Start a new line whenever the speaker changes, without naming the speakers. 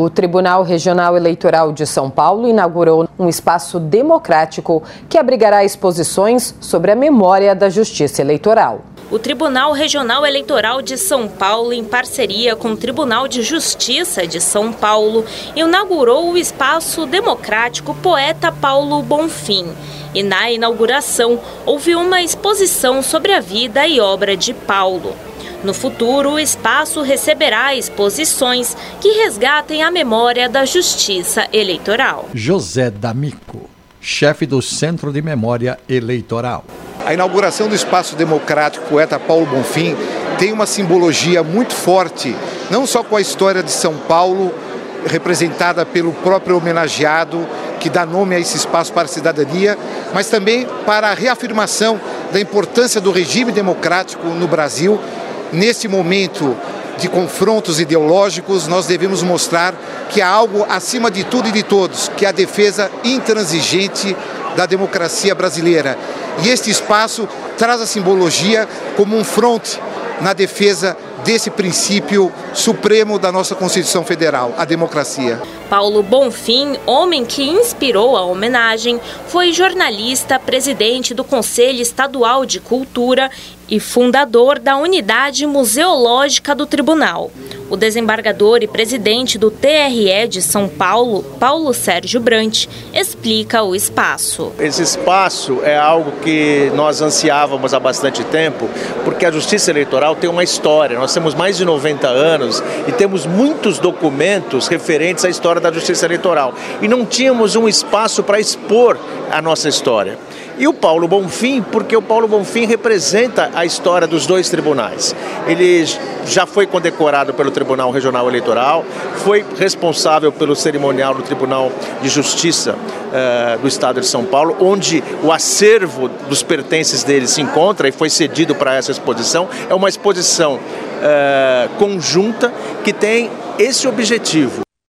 O Tribunal Regional Eleitoral de São Paulo inaugurou um espaço democrático que abrigará exposições sobre a memória da Justiça Eleitoral.
O Tribunal Regional Eleitoral de São Paulo, em parceria com o Tribunal de Justiça de São Paulo, inaugurou o espaço democrático Poeta Paulo Bonfim. E na inauguração houve uma exposição sobre a vida e obra de Paulo. No futuro, o espaço receberá exposições que resgatem a memória da justiça eleitoral.
José D'Amico, chefe do Centro de Memória Eleitoral.
A inauguração do Espaço Democrático Poeta Paulo Bonfim tem uma simbologia muito forte, não só com a história de São Paulo, representada pelo próprio homenageado, que dá nome a esse espaço para a cidadania, mas também para a reafirmação da importância do regime democrático no Brasil nesse momento de confrontos ideológicos, nós devemos mostrar que há algo acima de tudo e de todos, que é a defesa intransigente da democracia brasileira. E este espaço traz a simbologia como um fronte na defesa desse princípio supremo da nossa Constituição Federal, a democracia.
Paulo Bonfim, homem que inspirou a homenagem, foi jornalista, presidente do Conselho Estadual de Cultura e fundador da Unidade Museológica do Tribunal. O desembargador e presidente do TRE de São Paulo, Paulo Sérgio Brant, explica o espaço.
Esse espaço é algo que nós ansiávamos há bastante tempo, porque a Justiça Eleitoral tem uma história. Nós temos mais de 90 anos e temos muitos documentos referentes à história da Justiça Eleitoral. E não tínhamos um espaço para expor a nossa história e o Paulo Bonfim, porque o Paulo Bonfim representa a história dos dois tribunais. Ele já foi condecorado pelo Tribunal Regional Eleitoral, foi responsável pelo cerimonial do Tribunal de Justiça uh, do Estado de São Paulo, onde o acervo dos pertences dele se encontra e foi cedido para essa exposição. É uma exposição uh, conjunta que tem esse objetivo.